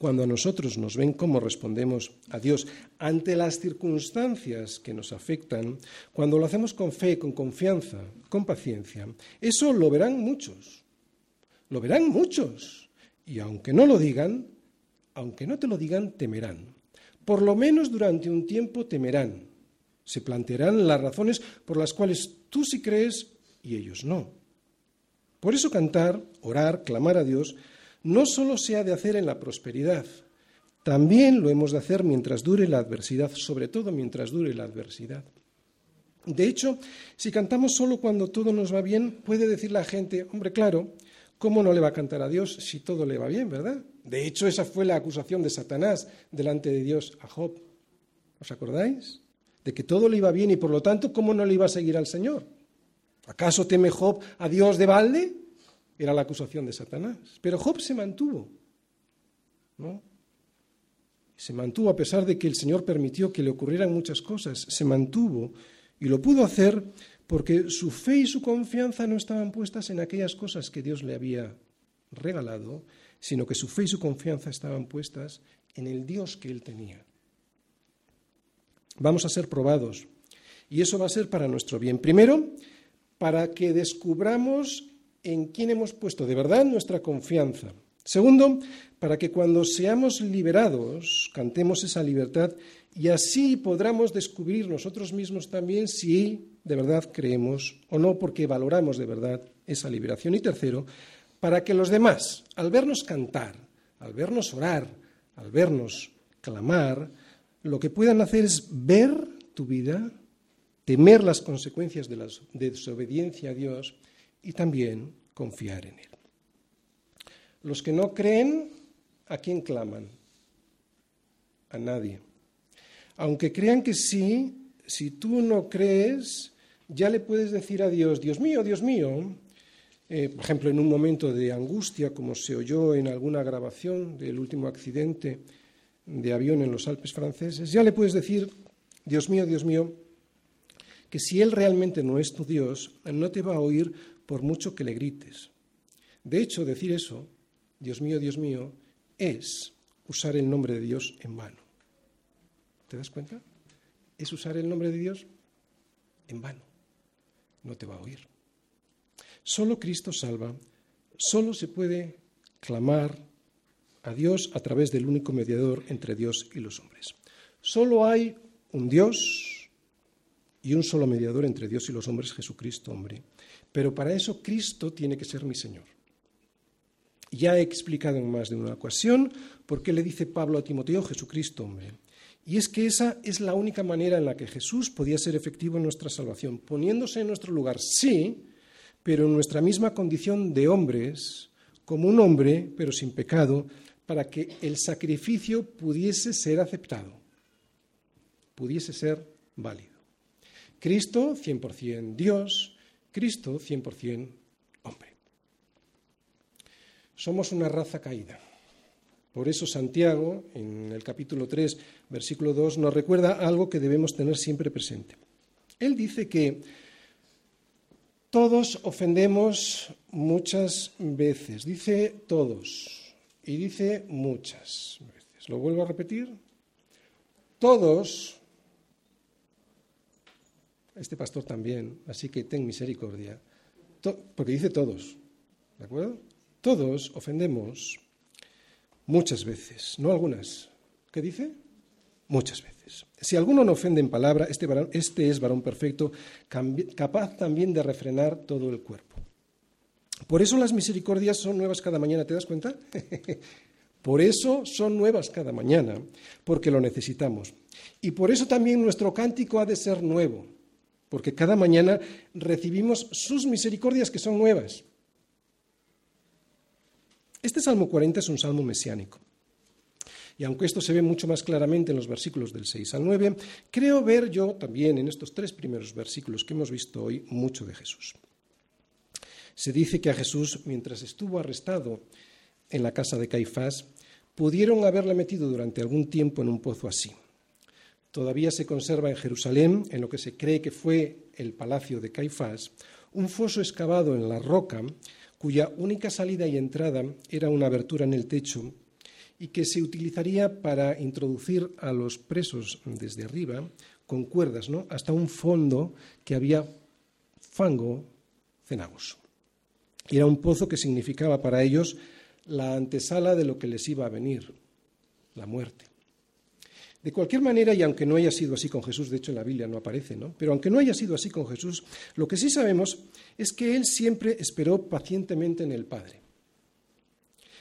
[SPEAKER 1] cuando a nosotros nos ven cómo respondemos a Dios ante las circunstancias que nos afectan, cuando lo hacemos con fe, con confianza, con paciencia, eso lo verán muchos. Lo verán muchos. Y aunque no lo digan, aunque no te lo digan, temerán. Por lo menos durante un tiempo temerán. Se plantearán las razones por las cuales tú sí crees y ellos no. Por eso cantar, orar, clamar a Dios, no solo se ha de hacer en la prosperidad, también lo hemos de hacer mientras dure la adversidad, sobre todo mientras dure la adversidad. De hecho, si cantamos solo cuando todo nos va bien, puede decir la gente, hombre, claro, ¿cómo no le va a cantar a Dios si todo le va bien, verdad? De hecho, esa fue la acusación de Satanás delante de Dios a Job. ¿Os acordáis? De que todo le iba bien y por lo tanto, ¿cómo no le iba a seguir al Señor? ¿Acaso teme Job a Dios de balde? Era la acusación de Satanás. Pero Job se mantuvo. ¿no? Se mantuvo a pesar de que el Señor permitió que le ocurrieran muchas cosas. Se mantuvo y lo pudo hacer porque su fe y su confianza no estaban puestas en aquellas cosas que Dios le había regalado, sino que su fe y su confianza estaban puestas en el Dios que él tenía. Vamos a ser probados y eso va a ser para nuestro bien. Primero, para que descubramos en quién hemos puesto de verdad nuestra confianza. Segundo, para que cuando seamos liberados cantemos esa libertad y así podamos descubrir nosotros mismos también si de verdad creemos o no, porque valoramos de verdad esa liberación. Y tercero, para que los demás, al vernos cantar, al vernos orar, al vernos clamar, lo que puedan hacer es ver tu vida, temer las consecuencias de la desobediencia a Dios y también confiar en Él. Los que no creen, ¿a quién claman? A nadie. Aunque crean que sí, si tú no crees, ya le puedes decir a Dios, Dios mío, Dios mío, eh, por ejemplo, en un momento de angustia, como se oyó en alguna grabación del último accidente de avión en los Alpes franceses, ya le puedes decir, Dios mío, Dios mío, que si Él realmente no es tu Dios, no te va a oír por mucho que le grites. De hecho, decir eso, Dios mío, Dios mío, es usar el nombre de Dios en vano. ¿Te das cuenta? Es usar el nombre de Dios en vano. No te va a oír. Solo Cristo salva, solo se puede clamar a Dios a través del único mediador entre Dios y los hombres. Solo hay un Dios y un solo mediador entre Dios y los hombres, Jesucristo, hombre. Pero para eso Cristo tiene que ser mi Señor. Ya he explicado en más de una ocasión por qué le dice Pablo a Timoteo Jesucristo, hombre. Y es que esa es la única manera en la que Jesús podía ser efectivo en nuestra salvación, poniéndose en nuestro lugar, sí, pero en nuestra misma condición de hombres, como un hombre, pero sin pecado, para que el sacrificio pudiese ser aceptado, pudiese ser válido. Cristo, 100% Dios, Cristo 100% hombre. Somos una raza caída. Por eso Santiago, en el capítulo 3, versículo 2, nos recuerda algo que debemos tener siempre presente. Él dice que todos ofendemos muchas veces. Dice todos y dice muchas veces. Lo vuelvo a repetir. Todos este pastor también, así que ten misericordia, porque dice todos, ¿de acuerdo? Todos ofendemos muchas veces, no algunas. ¿Qué dice? Muchas veces. Si alguno no ofende en palabra, este, este es varón perfecto, capaz también de refrenar todo el cuerpo. Por eso las misericordias son nuevas cada mañana, ¿te das cuenta? por eso son nuevas cada mañana, porque lo necesitamos. Y por eso también nuestro cántico ha de ser nuevo porque cada mañana recibimos sus misericordias que son nuevas. Este Salmo 40 es un salmo mesiánico. Y aunque esto se ve mucho más claramente en los versículos del 6 al 9, creo ver yo también en estos tres primeros versículos que hemos visto hoy mucho de Jesús. Se dice que a Jesús, mientras estuvo arrestado en la casa de Caifás, pudieron haberle metido durante algún tiempo en un pozo así. Todavía se conserva en Jerusalén, en lo que se cree que fue el palacio de Caifás, un foso excavado en la roca cuya única salida y entrada era una abertura en el techo y que se utilizaría para introducir a los presos desde arriba con cuerdas, ¿no? hasta un fondo que había fango cenagoso. Era un pozo que significaba para ellos la antesala de lo que les iba a venir, la muerte. De cualquier manera, y aunque no haya sido así con Jesús, de hecho en la Biblia no aparece, ¿no? Pero aunque no haya sido así con Jesús, lo que sí sabemos es que Él siempre esperó pacientemente en el Padre.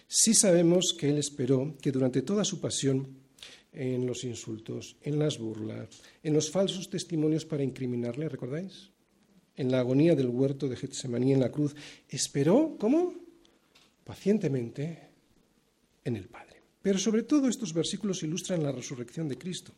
[SPEAKER 1] Sí sabemos que Él esperó que durante toda su pasión, en los insultos, en las burlas, en los falsos testimonios para incriminarle, ¿recordáis? En la agonía del huerto de Getsemaní en la cruz, esperó, ¿cómo? Pacientemente en el Padre. Pero sobre todo estos versículos ilustran la resurrección de Cristo.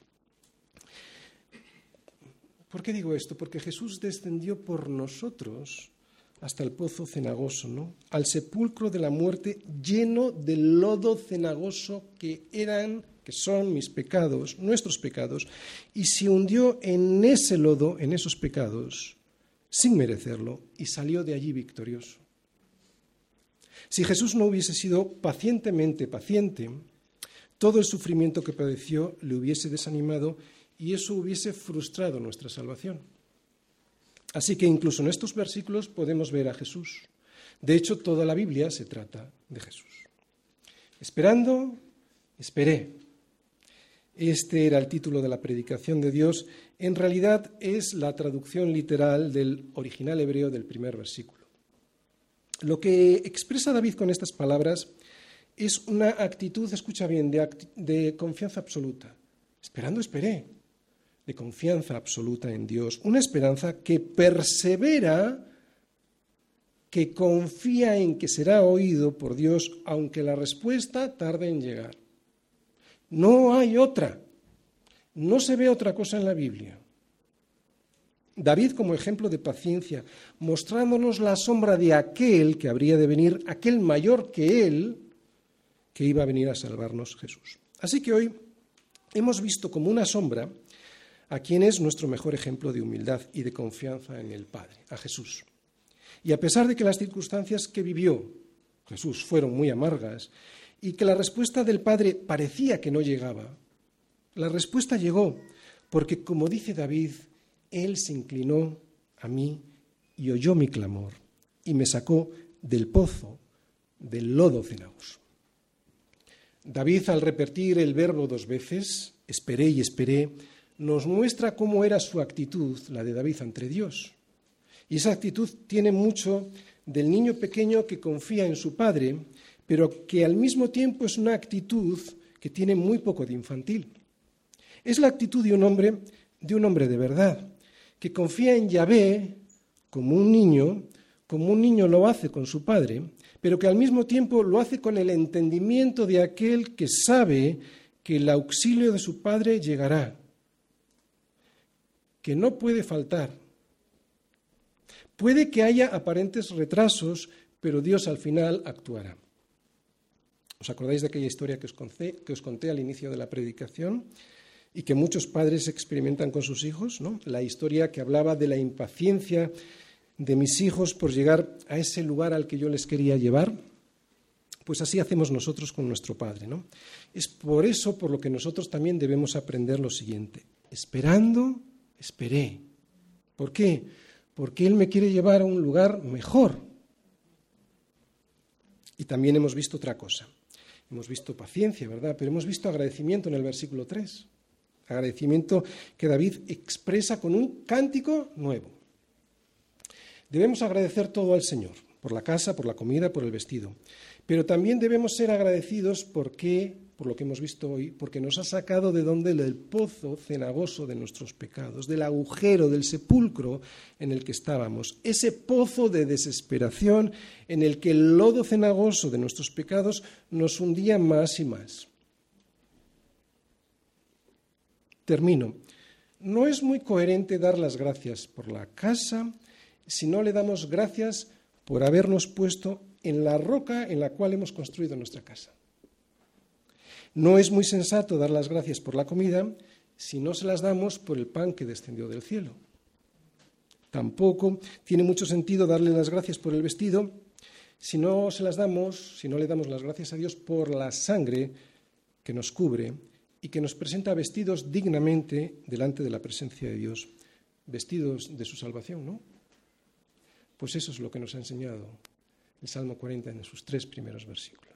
[SPEAKER 1] ¿Por qué digo esto? Porque Jesús descendió por nosotros hasta el pozo cenagoso, ¿no? Al sepulcro de la muerte lleno del lodo cenagoso que eran, que son mis pecados, nuestros pecados, y se hundió en ese lodo, en esos pecados, sin merecerlo, y salió de allí victorioso. Si Jesús no hubiese sido pacientemente paciente, todo el sufrimiento que padeció le hubiese desanimado y eso hubiese frustrado nuestra salvación. Así que incluso en estos versículos podemos ver a Jesús. De hecho, toda la Biblia se trata de Jesús. Esperando, esperé. Este era el título de la predicación de Dios. En realidad es la traducción literal del original hebreo del primer versículo. Lo que expresa David con estas palabras es una actitud, escucha bien, de, confianza absoluta. Esperando, esperé, de confianza absoluta en Dios. Una esperanza que persevera, que confía en que será oído por Dios, aunque la respuesta tarde en llegar. No hay otra. No se ve otra cosa en la Biblia. David como ejemplo de paciencia, mostrándonos la sombra de aquel que habría de venir, aquel mayor que él, que iba a venir a salvarnos Jesús. Así que hoy hemos visto como una sombra a quien es nuestro mejor ejemplo de humildad y de confianza en el Padre, a Jesús. Y a pesar de que las circunstancias que vivió Jesús fueron muy amargas y que la respuesta del Padre parecía que no llegaba, la respuesta llegó porque, como dice David, Él se inclinó a mí y oyó mi clamor y me sacó del pozo del lodo cenagoso. David, al repetir el verbo dos veces, esperé y esperé, nos muestra cómo era su actitud, la de David ante Dios. Y esa actitud tiene mucho del niño pequeño que confía en su padre, pero que al mismo tiempo es una actitud que tiene muy poco de infantil. Es la actitud de un hombre, de un hombre de verdad, que confía en Yahvé como un niño, como un niño lo hace con su padre, pero que al mismo tiempo lo hace con el entendimiento de aquel que sabe que el auxilio de su Padre llegará, que no puede faltar. Puede que haya aparentes retrasos, pero Dios al final actuará. ¿Os acordáis de aquella historia que os, conté, que os conté al inicio de la predicación y que muchos padres experimentan con sus hijos? ¿no? La historia que hablaba de la impaciencia de mis hijos por llegar a ese lugar al que yo les quería llevar, pues así hacemos nosotros con nuestro Padre. ¿no? Es por eso por lo que nosotros también debemos aprender lo siguiente. Esperando, esperé. ¿Por qué? Porque Él me quiere llevar a un lugar mejor. Y también hemos visto otra cosa. Hemos visto paciencia, ¿verdad? Pero hemos visto agradecimiento en el versículo 3. Agradecimiento que David expresa con un cántico nuevo. Debemos agradecer todo al Señor, por la casa, por la comida, por el vestido. Pero también debemos ser agradecidos porque, por lo que hemos visto hoy, porque nos ha sacado de donde del pozo cenagoso de nuestros pecados, del agujero, del sepulcro en el que estábamos, ese pozo de desesperación en el que el lodo cenagoso de nuestros pecados nos hundía más y más. Termino. No es muy coherente dar las gracias por la casa si no le damos gracias por habernos puesto en la roca en la cual hemos construido nuestra casa. No es muy sensato dar las gracias por la comida si no se las damos por el pan que descendió del cielo. Tampoco tiene mucho sentido darle las gracias por el vestido si no se las damos, si no le damos las gracias a Dios por la sangre que nos cubre y que nos presenta vestidos dignamente delante de la presencia de Dios, vestidos de su salvación, ¿no? Pues eso es lo que nos ha enseñado el Salmo 40 en sus tres primeros versículos.